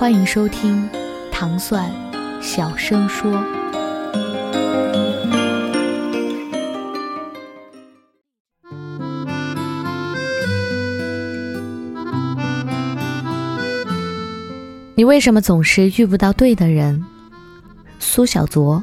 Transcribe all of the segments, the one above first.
欢迎收听糖蒜小声说。你为什么总是遇不到对的人？苏小卓。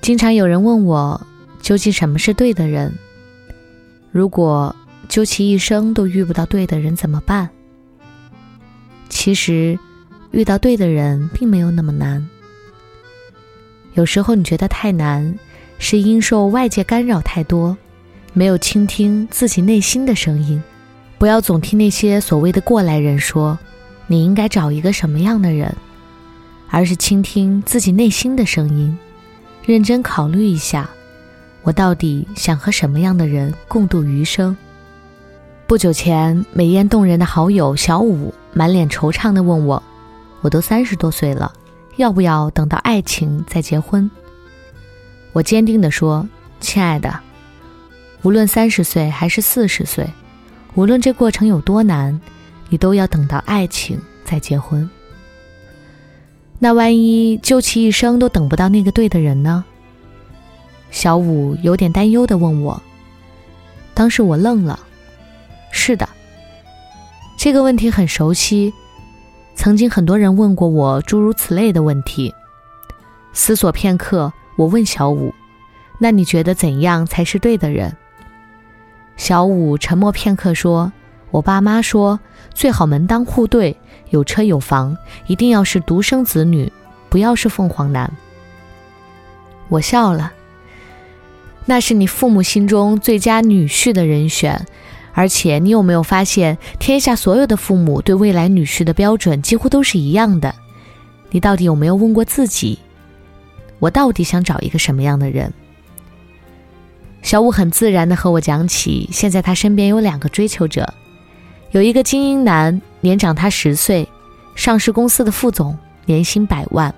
经常有人问我，究竟什么是对的人？如果究其一生都遇不到对的人怎么办？其实，遇到对的人并没有那么难。有时候你觉得太难，是因受外界干扰太多，没有倾听自己内心的声音。不要总听那些所谓的过来人说，你应该找一个什么样的人，而是倾听自己内心的声音，认真考虑一下，我到底想和什么样的人共度余生。不久前，美艳动人的好友小五满脸惆怅地问我：“我都三十多岁了，要不要等到爱情再结婚？”我坚定地说：“亲爱的，无论三十岁还是四十岁，无论这过程有多难，你都要等到爱情再结婚。那万一究其一生都等不到那个对的人呢？”小五有点担忧地问我。当时我愣了。是的，这个问题很熟悉，曾经很多人问过我诸如此类的问题。思索片刻，我问小五：“那你觉得怎样才是对的人？”小五沉默片刻说：“我爸妈说，最好门当户对，有车有房，一定要是独生子女，不要是凤凰男。”我笑了。那是你父母心中最佳女婿的人选。而且，你有没有发现，天下所有的父母对未来女婿的标准几乎都是一样的？你到底有没有问过自己，我到底想找一个什么样的人？小五很自然的和我讲起，现在他身边有两个追求者，有一个精英男，年长他十岁，上市公司的副总，年薪百万。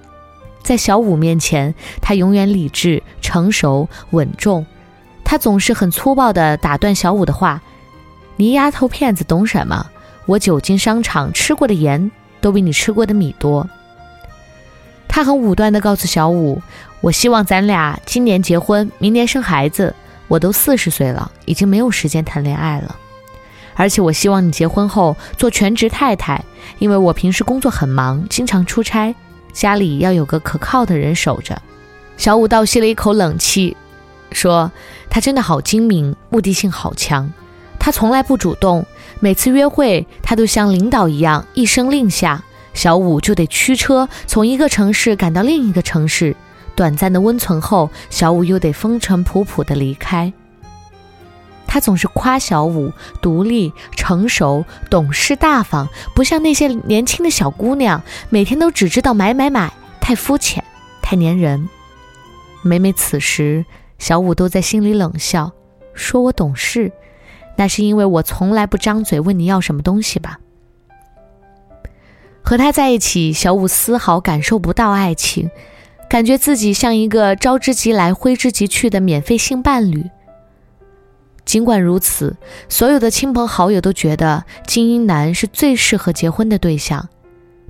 在小五面前，他永远理智、成熟、稳重。他总是很粗暴的打断小五的话。你丫头片子懂什么？我久经商场，吃过的盐都比你吃过的米多。他很武断地告诉小五：“我希望咱俩今年结婚，明年生孩子。我都四十岁了，已经没有时间谈恋爱了。而且我希望你结婚后做全职太太，因为我平时工作很忙，经常出差，家里要有个可靠的人守着。”小五倒吸了一口冷气，说：“他真的好精明，目的性好强。”他从来不主动，每次约会他都像领导一样，一声令下，小五就得驱车从一个城市赶到另一个城市。短暂的温存后，小五又得风尘仆仆的离开。他总是夸小五独立、成熟、懂事、大方，不像那些年轻的小姑娘，每天都只知道买买买，太肤浅，太粘人。每每此时，小五都在心里冷笑，说我懂事。那是因为我从来不张嘴问你要什么东西吧？和他在一起，小五丝毫感受不到爱情，感觉自己像一个招之即来、挥之即去的免费性伴侣。尽管如此，所有的亲朋好友都觉得精英男是最适合结婚的对象，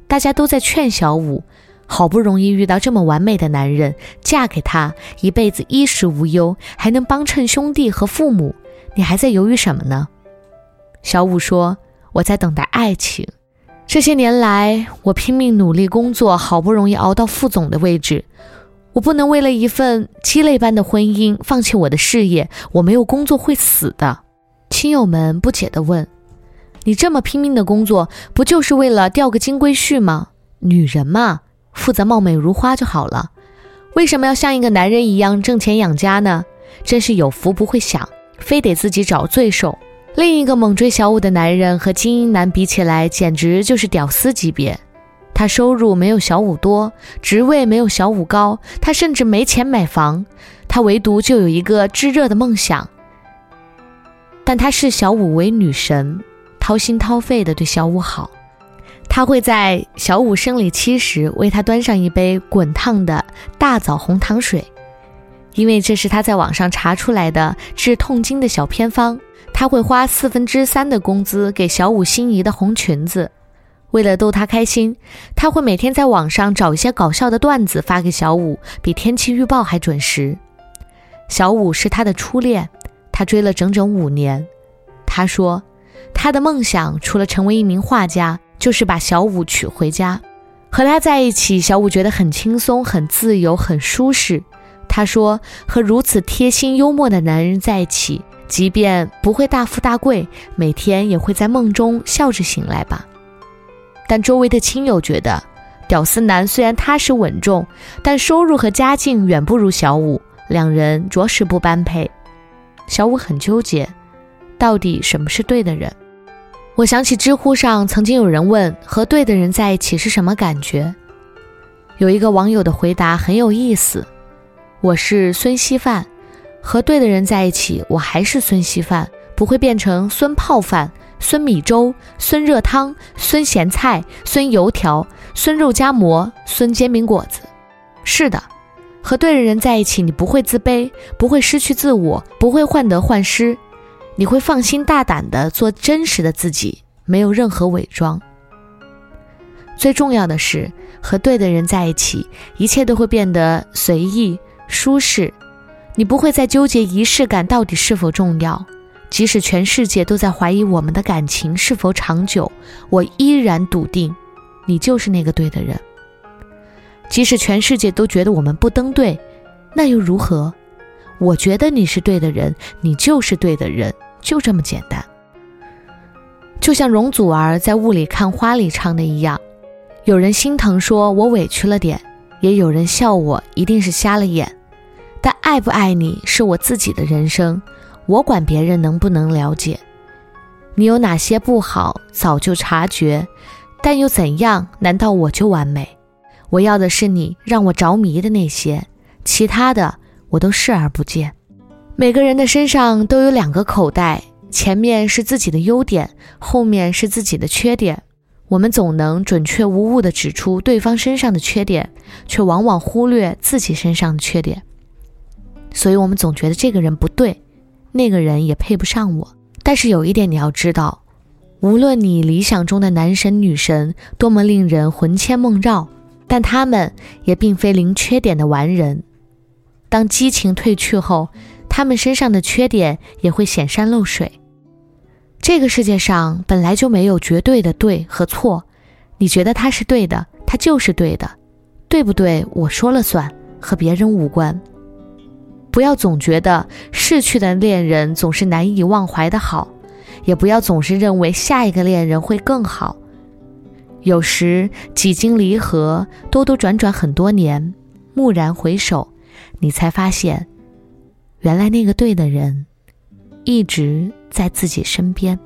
大家都在劝小五：好不容易遇到这么完美的男人，嫁给他，一辈子衣食无忧，还能帮衬兄弟和父母。你还在犹豫什么呢？小五说：“我在等待爱情。这些年来，我拼命努力工作，好不容易熬到副总的位置。我不能为了一份鸡肋般的婚姻放弃我的事业。我没有工作会死的。”亲友们不解地问：“你这么拼命的工作，不就是为了钓个金龟婿吗？女人嘛，负责貌美如花就好了。为什么要像一个男人一样挣钱养家呢？真是有福不会享。”非得自己找罪受，另一个猛追小五的男人和精英男比起来，简直就是屌丝级别。他收入没有小五多，职位没有小五高，他甚至没钱买房，他唯独就有一个炙热的梦想。但他视小五为女神，掏心掏肺的对小五好。他会在小五生理期时为他端上一杯滚烫的大枣红糖水，因为这是他在网上查出来的治痛经的小偏方。他会花四分之三的工资给小五心仪的红裙子。为了逗他开心，他会每天在网上找一些搞笑的段子发给小五，比天气预报还准时。小五是他的初恋，他追了整整五年。他说，他的梦想除了成为一名画家，就是把小五娶回家。和他在一起，小五觉得很轻松、很自由、很舒适。他说，和如此贴心幽默的男人在一起，即便不会大富大贵，每天也会在梦中笑着醒来吧。但周围的亲友觉得，屌丝男虽然踏实稳重，但收入和家境远不如小五，两人着实不般配。小五很纠结，到底什么是对的人？我想起知乎上曾经有人问：和对的人在一起是什么感觉？有一个网友的回答很有意思：我是孙稀饭，和对的人在一起，我还是孙稀饭，不会变成孙泡饭。孙米粥、孙热汤、孙咸菜、孙油条、孙肉夹馍、孙煎饼果子。是的，和对的人在一起，你不会自卑，不会失去自我，不会患得患失，你会放心大胆的做真实的自己，没有任何伪装。最重要的是，和对的人在一起，一切都会变得随意舒适，你不会再纠结仪式感到底是否重要。即使全世界都在怀疑我们的感情是否长久，我依然笃定，你就是那个对的人。即使全世界都觉得我们不登对，那又如何？我觉得你是对的人，你就是对的人，就这么简单。就像容祖儿在《雾里看花》里唱的一样，有人心疼说我委屈了点，也有人笑我一定是瞎了眼，但爱不爱你是我自己的人生。我管别人能不能了解，你有哪些不好，早就察觉，但又怎样？难道我就完美？我要的是你让我着迷的那些，其他的我都视而不见。每个人的身上都有两个口袋，前面是自己的优点，后面是自己的缺点。我们总能准确无误地指出对方身上的缺点，却往往忽略自己身上的缺点，所以我们总觉得这个人不对。那个人也配不上我，但是有一点你要知道，无论你理想中的男神女神多么令人魂牵梦绕，但他们也并非零缺点的完人。当激情褪去后，他们身上的缺点也会显山露水。这个世界上本来就没有绝对的对和错，你觉得他是对的，他就是对的，对不对？我说了算，和别人无关。不要总觉得逝去的恋人总是难以忘怀的好，也不要总是认为下一个恋人会更好。有时几经离合，兜兜转转很多年，蓦然回首，你才发现，原来那个对的人，一直在自己身边。